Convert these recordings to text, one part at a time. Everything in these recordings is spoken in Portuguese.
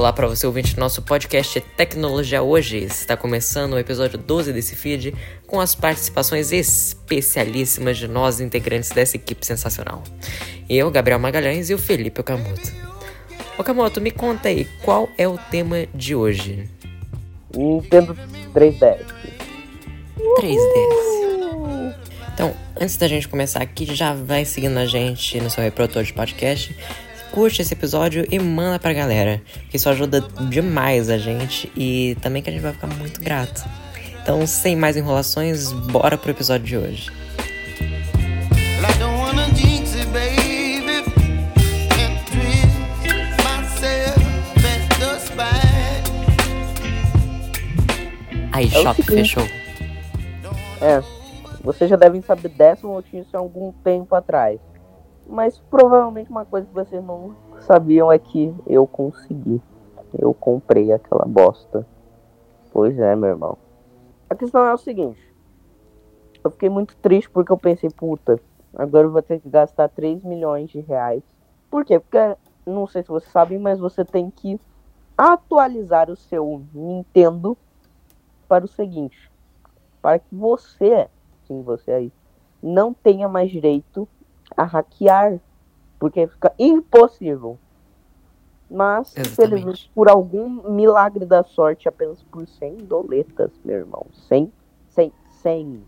Olá para você ouvinte do nosso podcast Tecnologia Hoje. Está começando o episódio 12 desse feed com as participações especialíssimas de nós integrantes dessa equipe sensacional. Eu, Gabriel Magalhães e o Felipe Okamoto. Okamoto, me conta aí, qual é o tema de hoje? Nintendo 3DS. 3DS. Então, antes da gente começar aqui, já vai seguindo a gente no seu reprodutor de podcast curte esse episódio e manda pra galera, que isso ajuda demais a gente e também que a gente vai ficar muito grato. Então, sem mais enrolações, bora pro episódio de hoje. Aí, é Shop fechou. É, vocês já devem saber dessa notícia há algum tempo atrás. Mas provavelmente uma coisa que vocês não sabiam é que eu consegui. Eu comprei aquela bosta. Pois é, meu irmão. A questão é o seguinte. Eu fiquei muito triste porque eu pensei, puta, agora eu vou ter que gastar 3 milhões de reais. Por quê? Porque, não sei se vocês sabem, mas você tem que atualizar o seu Nintendo para o seguinte. Para que você, sim, você aí, não tenha mais direito a hackear, porque fica impossível. Mas, infelizmente, por algum milagre da sorte, apenas por 100 doletas, meu irmão. 100, 100, 100.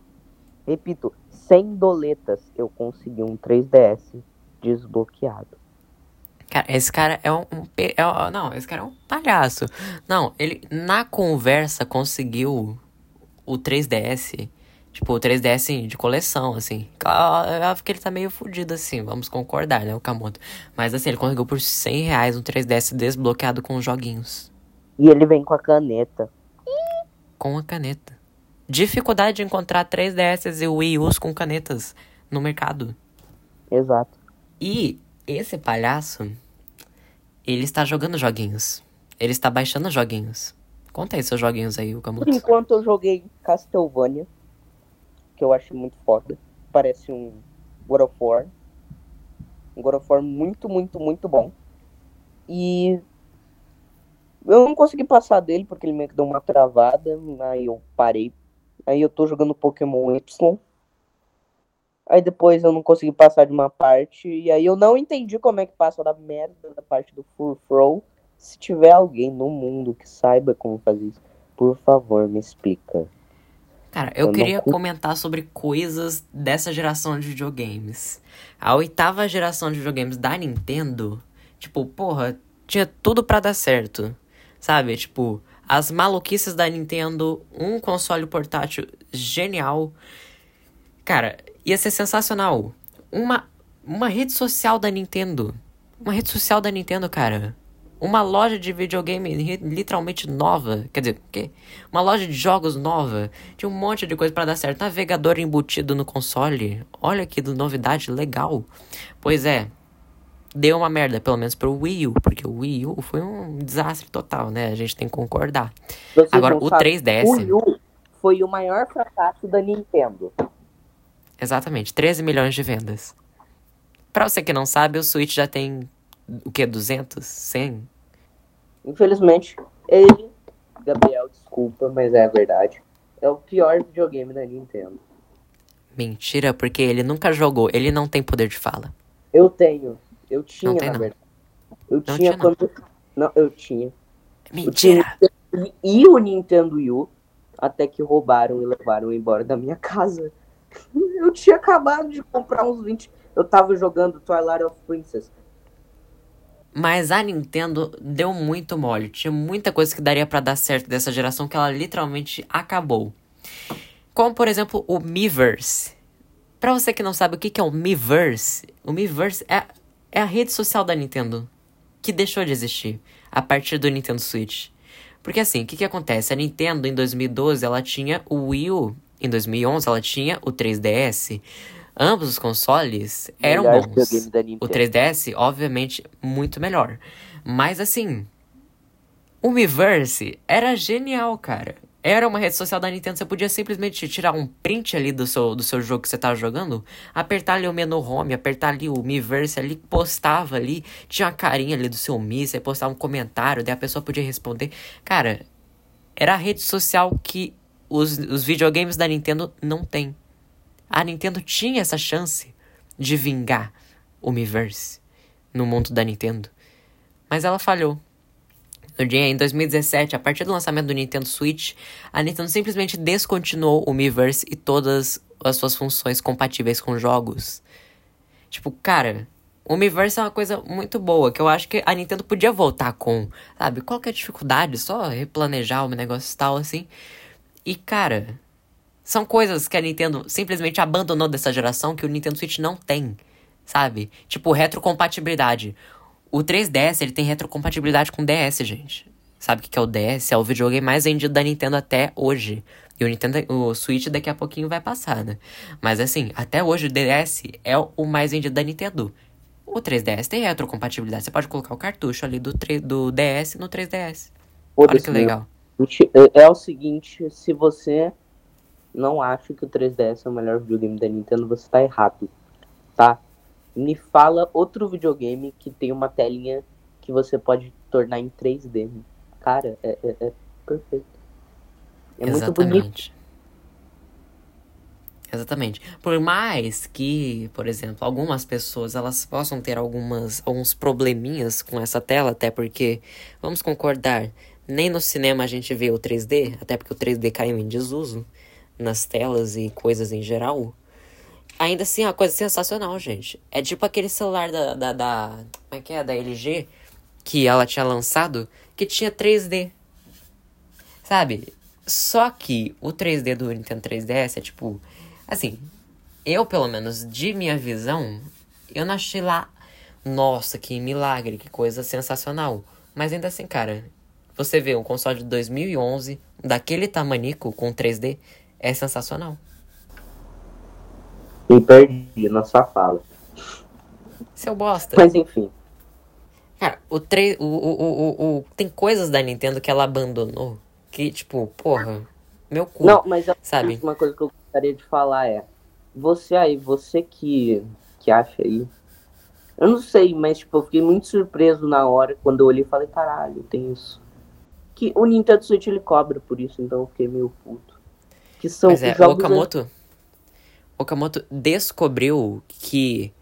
Repito, 100 doletas eu consegui um 3DS desbloqueado. Cara, esse cara é um, um, é, Não, esse cara é um palhaço. Não, ele na conversa conseguiu o 3DS Tipo, o 3DS de coleção, assim. Eu acho que ele tá meio fudido, assim, vamos concordar, né, o Kamoto. Mas, assim, ele conseguiu por 100 reais um 3DS desbloqueado com joguinhos. E ele vem com a caneta. Com a caneta. Dificuldade de encontrar 3DS e Wii U's com canetas no mercado. Exato. E esse palhaço, ele está jogando joguinhos. Ele está baixando joguinhos. Conta aí seus joguinhos aí, o Kamoto. Por enquanto eu joguei Castlevania que eu acho muito foda. Parece um God of War. Um God of War muito, muito, muito bom. E eu não consegui passar dele porque ele meio que deu uma travada. Aí eu parei. Aí eu tô jogando Pokémon Y. Aí depois eu não consegui passar de uma parte. E aí eu não entendi como é que passa da merda da parte do Full Throw. Se tiver alguém no mundo que saiba como fazer isso, por favor, me explica. Cara, eu, eu queria não... comentar sobre coisas dessa geração de videogames. A oitava geração de videogames da Nintendo, tipo, porra, tinha tudo para dar certo. Sabe? Tipo, as maluquices da Nintendo, um console portátil genial. Cara, ia ser sensacional. Uma, uma rede social da Nintendo. Uma rede social da Nintendo, cara uma loja de videogame literalmente nova. Quer dizer, quê? Uma loja de jogos nova. Tinha um monte de coisa para dar certo. Navegador embutido no console. Olha que novidade legal. Pois é. Deu uma merda, pelo menos pro Wii U, porque o Wii U foi um desastre total, né? A gente tem que concordar. Vocês Agora, o 3DS. O Wii U foi o maior fracasso da Nintendo. Exatamente, 13 milhões de vendas. Pra você que não sabe, o Switch já tem o que? 200? 100? Infelizmente, ele, Gabriel, desculpa, mas é a verdade. É o pior videogame da Nintendo. Mentira, porque ele nunca jogou, ele não tem poder de fala. Eu tenho. Eu tinha, tem, na não. verdade. Eu não tinha, tinha quando. Não. não, eu tinha. Mentira! Tinha... E o Nintendo Wii U, até que roubaram e levaram embora da minha casa. Eu tinha acabado de comprar uns 20. Eu tava jogando Twilight of Princess. Mas a Nintendo deu muito mole. Tinha muita coisa que daria para dar certo dessa geração que ela literalmente acabou. Como, por exemplo, o Miiverse. Pra você que não sabe o que é o Miiverse, o Miiverse é, é a rede social da Nintendo. Que deixou de existir a partir do Nintendo Switch. Porque assim, o que, que acontece? A Nintendo em 2012 ela tinha o Wii U. Em 2011 ela tinha o 3DS. Ambos os consoles eram melhor bons. O 3DS, obviamente, muito melhor. Mas assim, o Miiverse era genial, cara. era uma rede social da Nintendo, você podia simplesmente tirar um print ali do seu, do seu jogo que você tava jogando, apertar ali o menu home, apertar ali o Miiverse ali, postava ali, tinha uma carinha ali do seu Mi, você postava um comentário, daí a pessoa podia responder. Cara, era a rede social que os, os videogames da Nintendo não tem. A Nintendo tinha essa chance de vingar o Miiverse no mundo da Nintendo, mas ela falhou. Em 2017, a partir do lançamento do Nintendo Switch, a Nintendo simplesmente descontinuou o Miiverse e todas as suas funções compatíveis com jogos. Tipo, cara, o Miiverse é uma coisa muito boa, que eu acho que a Nintendo podia voltar com, sabe? Qual que é a dificuldade? Só replanejar o negócio e tal, assim. E, cara, são coisas que a Nintendo simplesmente abandonou dessa geração que o Nintendo Switch não tem, sabe? Tipo, retrocompatibilidade. O 3DS, ele tem retrocompatibilidade com o DS, gente. Sabe o que é o DS? É o videogame mais vendido da Nintendo até hoje. E o Nintendo, o Switch daqui a pouquinho vai passar, né? Mas assim, até hoje o DS é o mais vendido da Nintendo. O 3DS tem retrocompatibilidade. Você pode colocar o cartucho ali do, do DS no 3DS. Olha que legal. É, é o seguinte, se você não acha que o 3DS é o melhor videogame da Nintendo, você tá errado, tá? Me fala outro videogame que tem uma telinha que você pode tornar em 3D. Cara, é, é, é perfeito. É Exatamente. muito bonito. Exatamente. Por mais que, por exemplo, algumas pessoas elas possam ter algumas, alguns probleminhas com essa tela, até porque, vamos concordar, nem no cinema a gente vê o 3D, até porque o 3D caiu em desuso nas telas e coisas em geral. Ainda assim, é uma coisa sensacional, gente. É tipo aquele celular da, da, da. Como é que é? Da LG. Que ela tinha lançado. Que tinha 3D. Sabe? Só que o 3D do Nintendo 3DS é tipo. Assim. Eu, pelo menos, de minha visão. Eu não achei lá. Nossa, que milagre, que coisa sensacional. Mas ainda assim, cara. Você vê um console de 2011, daquele tamanico com 3D, é sensacional. Me perdi na sua fala. Seu bosta. Mas enfim. Cara, o, tre o, o, o, o, tem coisas da Nintendo que ela abandonou. Que, tipo, porra, meu cu. Não, mas sabe? uma coisa que eu gostaria de falar é. Você aí, você que, que acha aí. Eu não sei, mas tipo, eu fiquei muito surpreso na hora quando eu olhei e falei, caralho, tem isso. Que o Nintendo Switch ele cobra por isso, então eu fiquei meio puto. Que são mas é, jogos. Okamoto? Okamoto descobriu que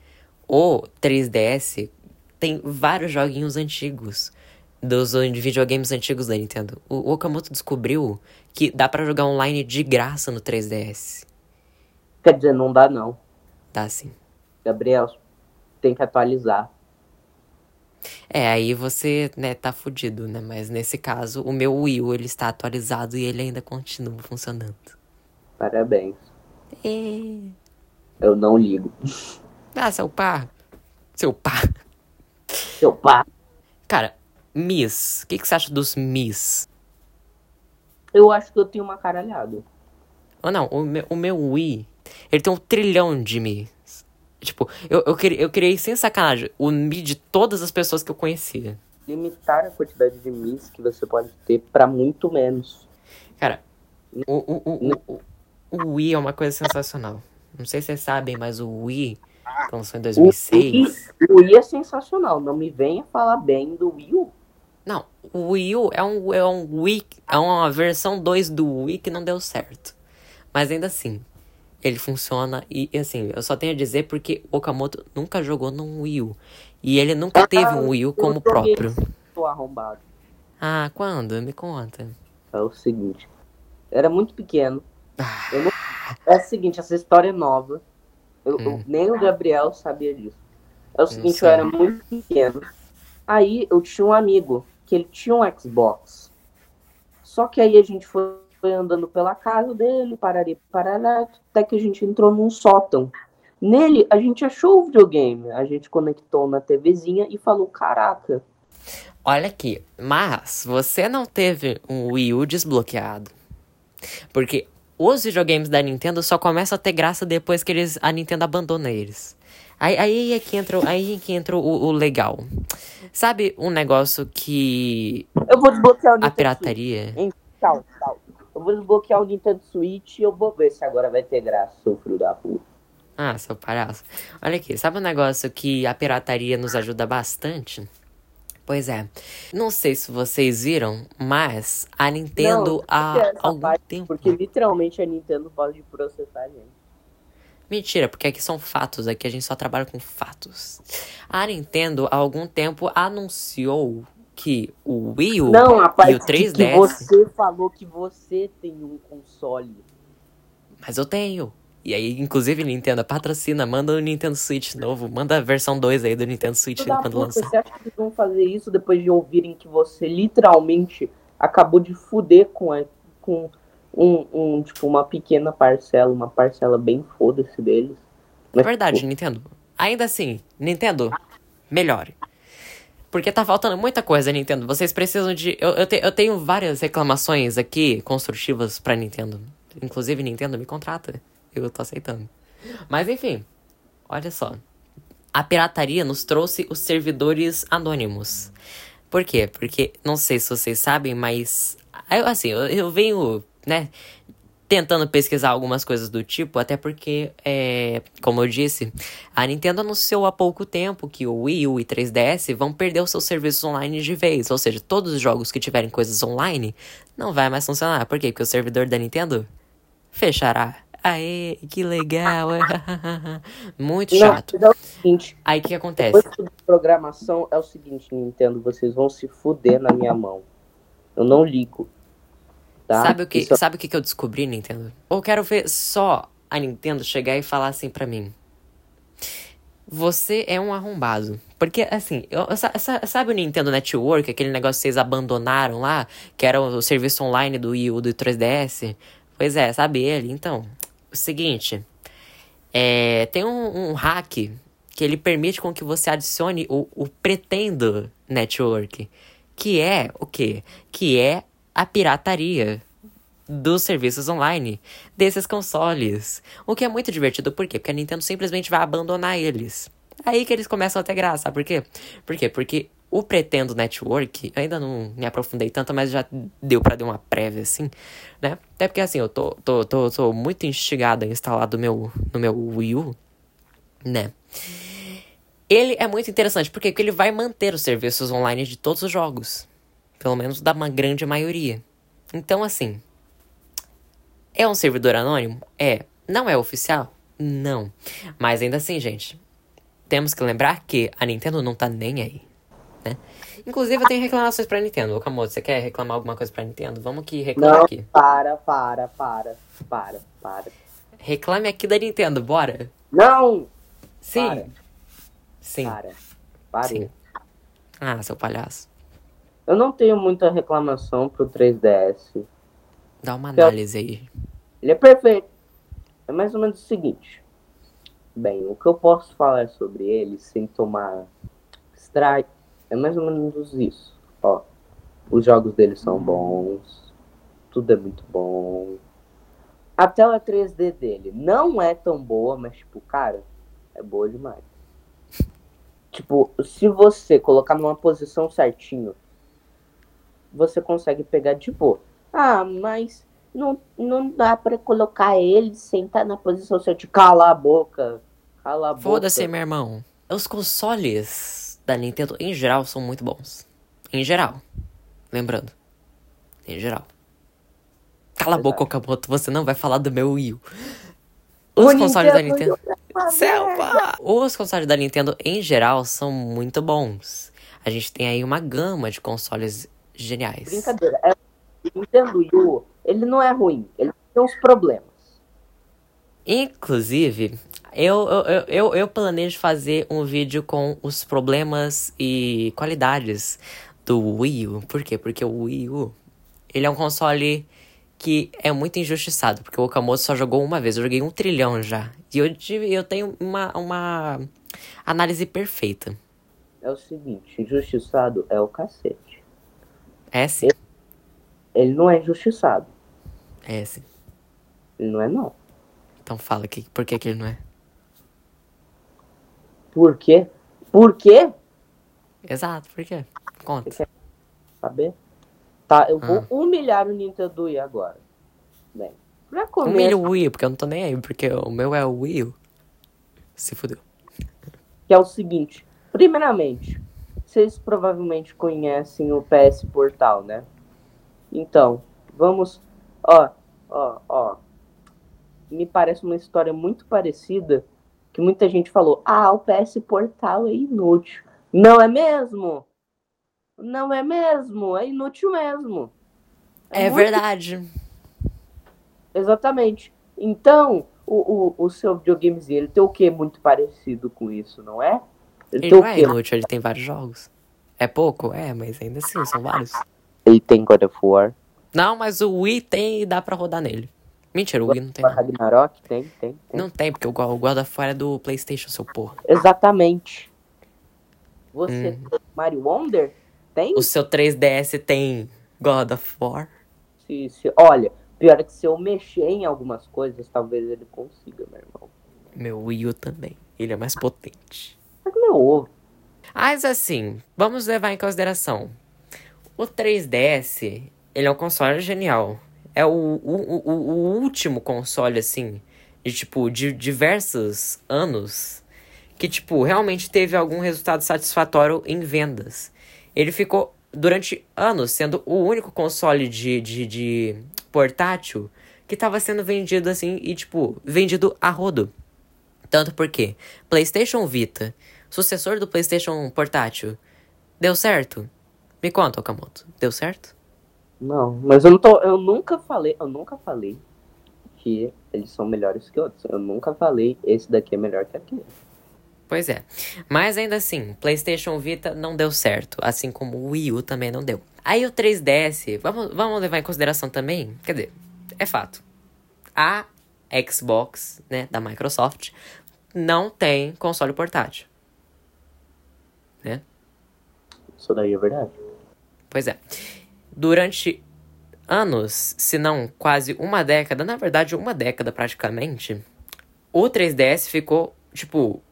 o 3DS tem vários joguinhos antigos dos videogames antigos da Nintendo. O Okamoto descobriu que dá para jogar online de graça no 3DS. Quer dizer, não dá não. Dá sim. Gabriel, tem que atualizar. É, aí você, né, tá fudido, né? Mas nesse caso, o meu Wii U, ele está atualizado e ele ainda continua funcionando. Parabéns. É. Eu não ligo. Ah, seu pá. Seu pá. Seu pá. Cara, Miss. O que, que você acha dos Miss? Eu acho que eu tenho uma caralhada. Oh, não. O meu, o meu Wii, ele tem um trilhão de Miss. Tipo, eu, eu, criei, eu criei sem sacanagem o Mi de todas as pessoas que eu conhecia. Limitar a quantidade de Miss que você pode ter para muito menos. Cara, o, o, o, o, Wii é uma coisa sensacional. Não sei se vocês sabem, mas o Wii lançou em 2006. O, o Wii é sensacional. Não me venha falar bem do Wii U. Não, o Wii U é um, é um Wii, é uma versão 2 do Wii que não deu certo. Mas ainda assim, ele funciona e, assim, eu só tenho a dizer porque o Okamoto nunca jogou num Wii U. E ele nunca teve um Wii U como próprio. Tô arrombado. Ah, quando? Me conta. É o seguinte. Era muito pequeno. Não... É o seguinte, essa história é nova. Eu, hum. eu, nem o Gabriel sabia disso. É o seguinte, eu era muito pequeno. Aí eu tinha um amigo que ele tinha um Xbox. Só que aí a gente foi, foi andando pela casa dele, parari, parará, até que a gente entrou num sótão. Nele, a gente achou o videogame. A gente conectou na TVzinha e falou: Caraca. Olha aqui, mas você não teve um Wii U desbloqueado. Porque os videogames da Nintendo só começam a ter graça depois que eles, a Nintendo abandona eles. Aí, aí é que entra, aí é que entra o, o legal. Sabe um negócio que. Eu vou desbloquear o A pirataria. Tal, tal. Eu vou desbloquear o Nintendo Switch e eu vou ver se agora vai ter graça, seu filho da puta. Ah, seu palhaço. Olha aqui, sabe um negócio que a pirataria nos ajuda bastante? Pois é. Não sei se vocês viram, mas a Nintendo Não, há algum parte, tempo. Porque literalmente a Nintendo pode processar a gente. Mentira, porque aqui são fatos, aqui a gente só trabalha com fatos. A Nintendo há algum tempo anunciou que o Wii U Não, e o 3DS. que você falou que você tem um console. Mas eu tenho. E aí, inclusive, Nintendo patrocina, manda o Nintendo Switch novo, manda a versão 2 aí do Nintendo Switch quando puta, lançar. Você acha que eles vão fazer isso depois de ouvirem que você literalmente acabou de fuder com, a, com um, um, tipo, uma pequena parcela, uma parcela bem foda-se deles? É verdade, Nintendo. Ainda assim, Nintendo, melhore. Porque tá faltando muita coisa, Nintendo. Vocês precisam de. Eu, eu, te- eu tenho várias reclamações aqui construtivas pra Nintendo. Inclusive, Nintendo me contrata. Eu tô aceitando. Mas enfim, olha só. A pirataria nos trouxe os servidores anônimos. Por quê? Porque, não sei se vocês sabem, mas. eu, Assim, eu, eu venho, né? tentando pesquisar algumas coisas do tipo, até porque, é, como eu disse, a Nintendo anunciou há pouco tempo que o Wii U e 3DS vão perder os seus serviços online de vez, ou seja, todos os jogos que tiverem coisas online não vai mais funcionar. Por quê? Porque o servidor da Nintendo fechará. Aê, que legal! Muito chato. Não, é o seguinte, Aí o que acontece? depois de programação é o seguinte, Nintendo, vocês vão se fuder na minha mão. Eu não ligo. Tá? Sabe o que, Isso- sabe o que eu descobri, Nintendo? Eu quero ver só a Nintendo chegar e falar assim pra mim. Você é um arrombado. Porque, assim, eu- eu sa- sa- sabe o Nintendo Network, aquele negócio que vocês abandonaram lá, que era o serviço online do Wii U do 3DS? Pois é, sabe ele? Então, seguinte, é, tem um, um hack que ele permite com que você adicione o, o Pretendo Network, que é o quê? Que é a pirataria dos serviços online desses consoles. O que é muito divertido, por quê? Porque a Nintendo simplesmente vai abandonar eles. Aí que eles começam a ter graça, por quê? Por quê? Porque o Pretendo Network, ainda não me aprofundei tanto, mas já deu pra dar uma prévia, assim, né? Até porque, assim, eu tô, tô, tô, tô muito instigado a instalar do meu, no meu Wii U, né? Ele é muito interessante? Porque ele vai manter os serviços online de todos os jogos. Pelo menos da uma grande maioria. Então, assim, é um servidor anônimo? É. Não é oficial? Não. Mas ainda assim, gente, temos que lembrar que a Nintendo não tá nem aí, né? Inclusive, eu tenho reclamações pra Nintendo. Ô, Camoto, você quer reclamar alguma coisa pra Nintendo? Vamos aqui reclamar Não, aqui. para, para, para, para, para. Reclame aqui da Nintendo, bora. Não! Sim. Para. Sim. Para. Para. Sim. Ah, seu palhaço. Eu não tenho muita reclamação pro 3DS. Dá uma análise aí. Ele é perfeito. É mais ou menos o seguinte. Bem, o que eu posso falar sobre ele sem tomar strike é mais ou menos isso. Ó, os jogos dele são bons. Tudo é muito bom. A tela 3D dele não é tão boa, mas tipo, cara, é boa demais. Tipo, se você colocar numa posição certinho, você consegue pegar de boa. Ah, mas não, não dá pra colocar ele sem estar na posição certa. Cala a boca. Cala a boca. Foda-se, meu irmão. Os consoles da Nintendo, em geral, são muito bons. Em geral. Lembrando. Em geral. Cala a boca, Okamoto. Você não vai falar do meu Wii U. Os consoles da Nintendo Nintendo... Selva! Os consoles da Nintendo, em geral, são muito bons. A gente tem aí uma gama de consoles geniais. Brincadeira. É, o Nintendo Wii U, ele não é ruim. Ele tem uns problemas. Inclusive, eu, eu, eu, eu, planejo fazer um vídeo com os problemas e qualidades do Wii U. Por quê? Porque o Wii U, ele é um console que é muito injustiçado. Porque o Okamoto só jogou uma vez. Eu joguei um trilhão já. E eu, tive, eu tenho uma, uma análise perfeita. É o seguinte, injustiçado é o cacete. É sim. Ele não é injustiçado. É sim. Ele não é não. Então fala que, por que, que ele não é. Por quê? Por quê? Exato, por quê? Conta. Saber? Tá, eu vou Ah. humilhar o Nintendo Wii agora. Bem, pra começar... Humilha o Wii, porque eu não tô nem aí, porque o meu é o Wii. Se fudeu. Que é o seguinte, primeiramente, vocês provavelmente conhecem o PS Portal, né? Então, vamos... Ó, ó, ó. Me parece uma história muito parecida que muita gente falou, ah, o PS Portal é inútil. Não é mesmo? Não é mesmo? É inútil mesmo. É, é verdade. Exatamente. Então, o, o, o seu videogamezinho, ele tem o que muito parecido com isso, não é? Ele, ele não é inútil, ele tem vários jogos. É pouco? É, mas ainda assim, são vários. Ele tem God of War. Não, mas o Wii tem e dá pra rodar nele. Mentira, o Wii não tem. Ragnarok tem, tem, tem. Não tem, porque o God of War é do Playstation, seu porra. Exatamente. Você hum. tem Mario Wonder? Tem? O seu 3DS tem God of War? Se, se, olha, pior é que se eu mexer em algumas coisas, talvez ele consiga, meu irmão. Meu Wii U também. Ele é mais potente. Mas meu ovo. Mas assim, vamos levar em consideração. O 3DS, ele é um console genial. É o, o, o, o último console, assim, de tipo, de diversos anos, que, tipo, realmente teve algum resultado satisfatório em vendas. Ele ficou durante anos sendo o único console de, de, de portátil que estava sendo vendido assim e, tipo, vendido a rodo. Tanto porque PlayStation Vita, sucessor do PlayStation Portátil, deu certo? Me conta, Okamoto, deu certo? Não, mas eu não tô, eu nunca falei, eu nunca falei que eles são melhores que outros. Eu nunca falei esse daqui é melhor que aquele. Pois é. Mas ainda assim, PlayStation Vita não deu certo, assim como o Wii U também não deu. Aí o 3DS, vamos, vamos levar em consideração também, quer dizer, é fato. A Xbox, né, da Microsoft, não tem console portátil. Né? Isso daí é verdade. Pois é. Durante anos, se não quase uma década, na verdade uma década praticamente, o 3DS ficou, tipo,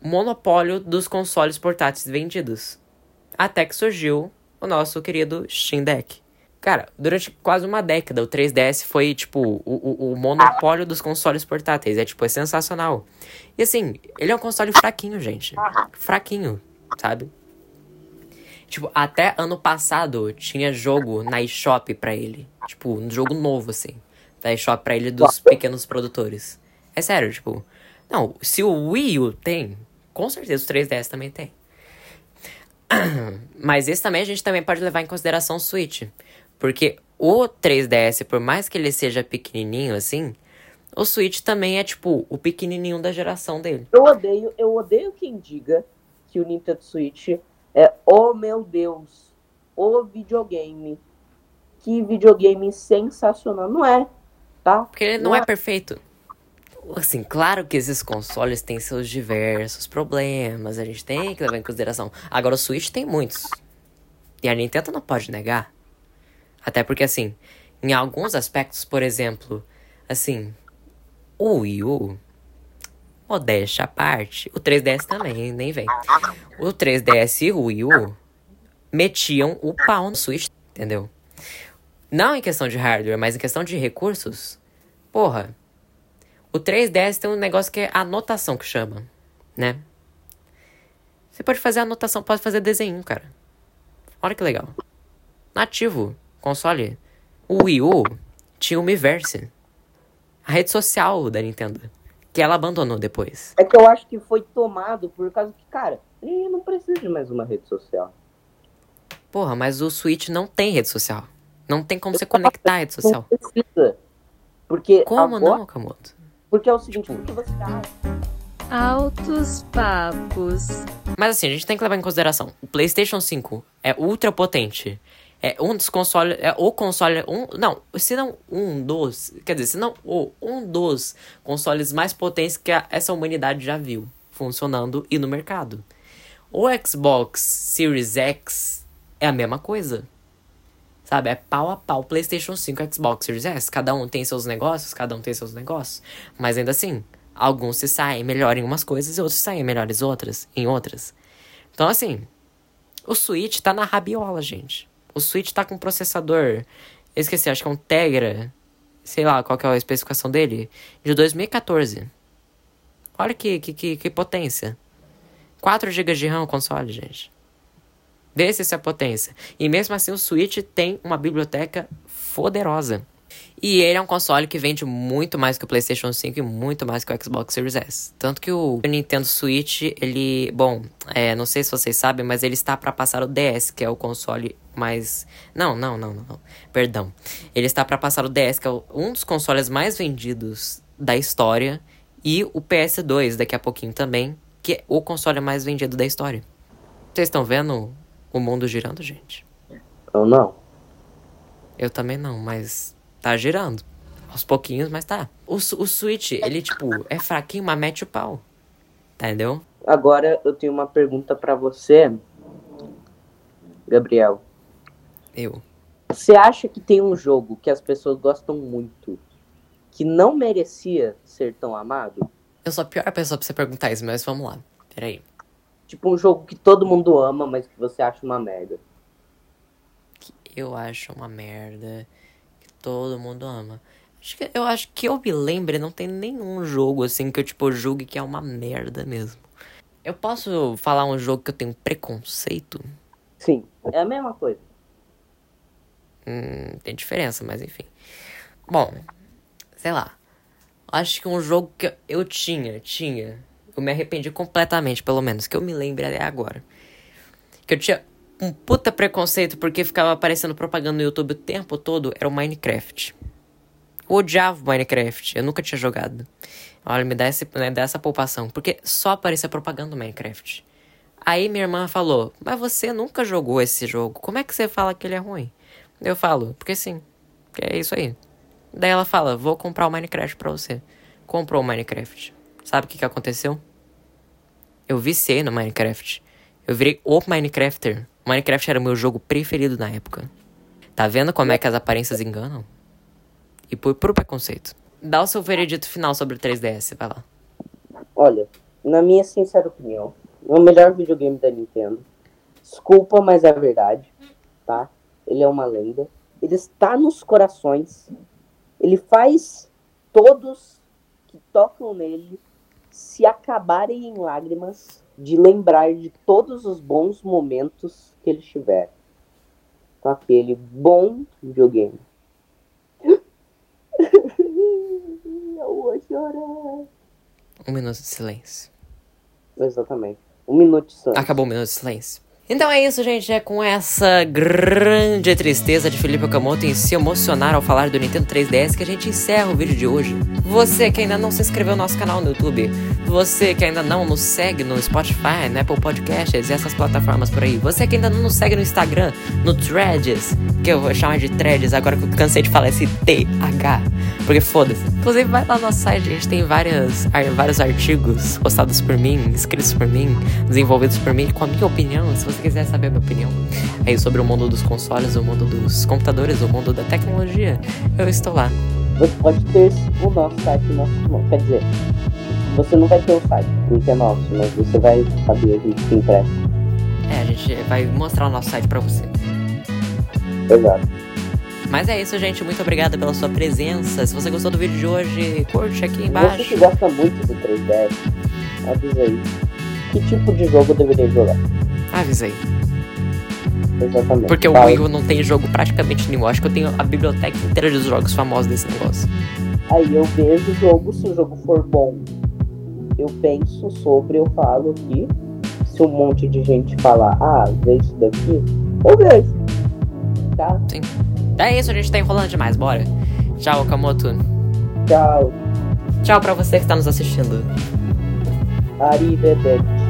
monopólio dos consoles portáteis vendidos. Até que surgiu o nosso querido Steam Deck. Cara, durante quase uma década, o 3DS foi, tipo, o, o, o, monopólio dos consoles portáteis. É, tipo, é sensacional. E assim, ele é um console fraquinho, gente. Fraquinho, sabe? Tipo, até ano passado tinha jogo na eShop pra ele. Tipo, um jogo novo, assim. Da eShop pra ele dos pequenos produtores. É sério, tipo. Não, se o Wii U tem, com certeza o 3DS também tem. Mas esse também a gente também pode levar em consideração o Switch. Porque o 3DS, por mais que ele seja pequenininho assim, o Switch também é tipo o pequenininho da geração dele. Eu odeio, eu odeio quem diga que o Nintendo Switch é, oh meu Deus, o videogame. Que videogame sensacional. Não é, tá? Porque ele não, não é, é perfeito. Assim, claro que esses consoles têm seus diversos problemas, a gente tem que levar em consideração. Agora, o Switch tem muitos. E a Nintendo não pode negar. Até porque, assim, em alguns aspectos, por exemplo, assim, o Wii U, modéstia à parte, o 3DS também, nem vem. O 3DS e o Wii U metiam o pau no Switch, entendeu? Não em questão de hardware, mas em questão de recursos. Porra, o 3DS tem um negócio que é anotação que chama, né? Você pode fazer anotação, pode fazer desenho, cara. Olha que legal. Nativo, console. O Wii U tinha o Miiverse. A rede social da Nintendo. Que ela abandonou depois. É que eu acho que foi tomado por causa que, cara, não precisa de mais uma rede social. Porra, mas o Switch não tem rede social. Não tem como você conectar a rede social. Não precisa. Porque como agora... não, Kamoto? Porque é o seguinte, porque você tá... Altos papos. Mas assim, a gente tem que levar em consideração. O PlayStation 5 é ultra potente. É um dos consoles. É o console. Um, não, se não um dos. Quer dizer, se não o, um dos consoles mais potentes que a, essa humanidade já viu funcionando e no mercado. O Xbox Series X é a mesma coisa. Sabe? É pau a pau PlayStation 5 e Xbox Series S. Cada um tem seus negócios, cada um tem seus negócios. Mas ainda assim, alguns se saem melhor em umas coisas e outros saem melhores outras, em outras. Então, assim, o Switch tá na rabiola, gente. O Switch tá com processador. Eu esqueci, acho que é um Tegra sei lá qual que é a especificação dele, de 2014. Olha que, que, que, que potência. 4 GB de RAM o console, gente. Vê se isso é potência. E mesmo assim o Switch tem uma biblioteca poderosa. E ele é um console que vende muito mais que o PlayStation 5 e muito mais que o Xbox Series S. Tanto que o Nintendo Switch, ele. Bom, é, não sei se vocês sabem, mas ele está para passar o DS, que é o console mais. Não, não, não, não. Perdão. Ele está para passar o DS, que é um dos consoles mais vendidos da história. E o PS2, daqui a pouquinho também, que é o console mais vendido da história. Vocês estão vendo o mundo girando, gente? Eu não. Eu também não, mas tá girando. Aos pouquinhos, mas tá. O, o Switch, ele, tipo, é fraquinho, mas mete o pau. Entendeu? Agora eu tenho uma pergunta para você, Gabriel. Eu. Você acha que tem um jogo que as pessoas gostam muito que não merecia ser tão amado? Eu sou a pior pessoa pra você perguntar isso, mas vamos lá. Peraí. Tipo um jogo que todo mundo ama, mas que você acha uma merda. Que eu acho uma merda todo mundo ama. Acho que, eu acho que eu me lembre, não tem nenhum jogo assim que eu, tipo, julgue que é uma merda mesmo. Eu posso falar um jogo que eu tenho preconceito? Sim, é a mesma coisa. Hum, tem diferença, mas enfim. Bom, sei lá. Acho que um jogo que eu tinha, tinha. Eu me arrependi completamente, pelo menos, que eu me lembre até agora. Que eu tinha um puta preconceito porque ficava aparecendo propaganda no YouTube o tempo todo era o Minecraft. Eu odiava o Minecraft, eu nunca tinha jogado. Olha, me dá, esse, me dá essa poupação, porque só aparecia propaganda no Minecraft. Aí minha irmã falou: Mas você nunca jogou esse jogo, como é que você fala que ele é ruim? Eu falo: Porque sim, que é isso aí. Daí ela fala: Vou comprar o Minecraft pra você. Comprou o Minecraft. Sabe o que, que aconteceu? Eu viciei no Minecraft. Eu virei o Minecrafter. Minecraft era o meu jogo preferido na época. Tá vendo como é que as aparências enganam? E por puro preconceito. Dá o seu veredito final sobre o 3DS, vai lá. Olha, na minha sincera opinião, é o melhor videogame da Nintendo. Desculpa, mas é verdade, tá? Ele é uma lenda. Ele está nos corações. Ele faz todos que tocam nele se acabarem em lágrimas de lembrar de todos os bons momentos que eles tiveram com aquele bom videogame. Eu vou chorar. Um minuto de silêncio. Exatamente. Um minuto de silêncio. Acabou o minuto de silêncio. Então é isso, gente. É com essa grande tristeza de Felipe Okamoto em se emocionar ao falar do Nintendo 3DS que a gente encerra o vídeo de hoje. Você que ainda não se inscreveu no nosso canal no YouTube, você que ainda não nos segue no Spotify, no Apple Podcasts e essas plataformas por aí, você que ainda não nos segue no Instagram, no Threads, que eu vou chamar de Threads agora que eu cansei de falar esse TH, porque foda-se. Inclusive, vai lá no nosso site, a gente tem várias, vários artigos postados por mim, escritos por mim, desenvolvidos por mim, com a minha opinião, se você quiser saber a minha opinião aí sobre o mundo dos consoles, o mundo dos computadores, o mundo da tecnologia, eu estou lá. Você pode ter o nosso site, nosso, quer dizer, você não vai ter o site, porque é nosso, mas você vai saber, a gente se empresta. É, a gente vai mostrar o nosso site pra você. Exato. Mas é isso, gente. Muito obrigado pela sua presença. Se você gostou do vídeo de hoje, curte aqui embaixo. Você que gosta muito do 3DS, avisa aí. Que tipo de jogo eu deveria jogar? Avisa aí. Exatamente. Porque o Wii U não tem jogo praticamente nenhum. Acho que eu tenho a biblioteca inteira dos jogos famosos desse negócio. Aí eu vejo o jogo, se o jogo for bom, eu penso sobre, eu falo aqui. Se um monte de gente falar, ah, vê isso daqui, eu vejo. Tá? Sim. É isso, a gente tá enrolando demais, bora. Tchau, Okamoto. Tchau. Tchau pra você que tá nos assistindo. Arrivederci.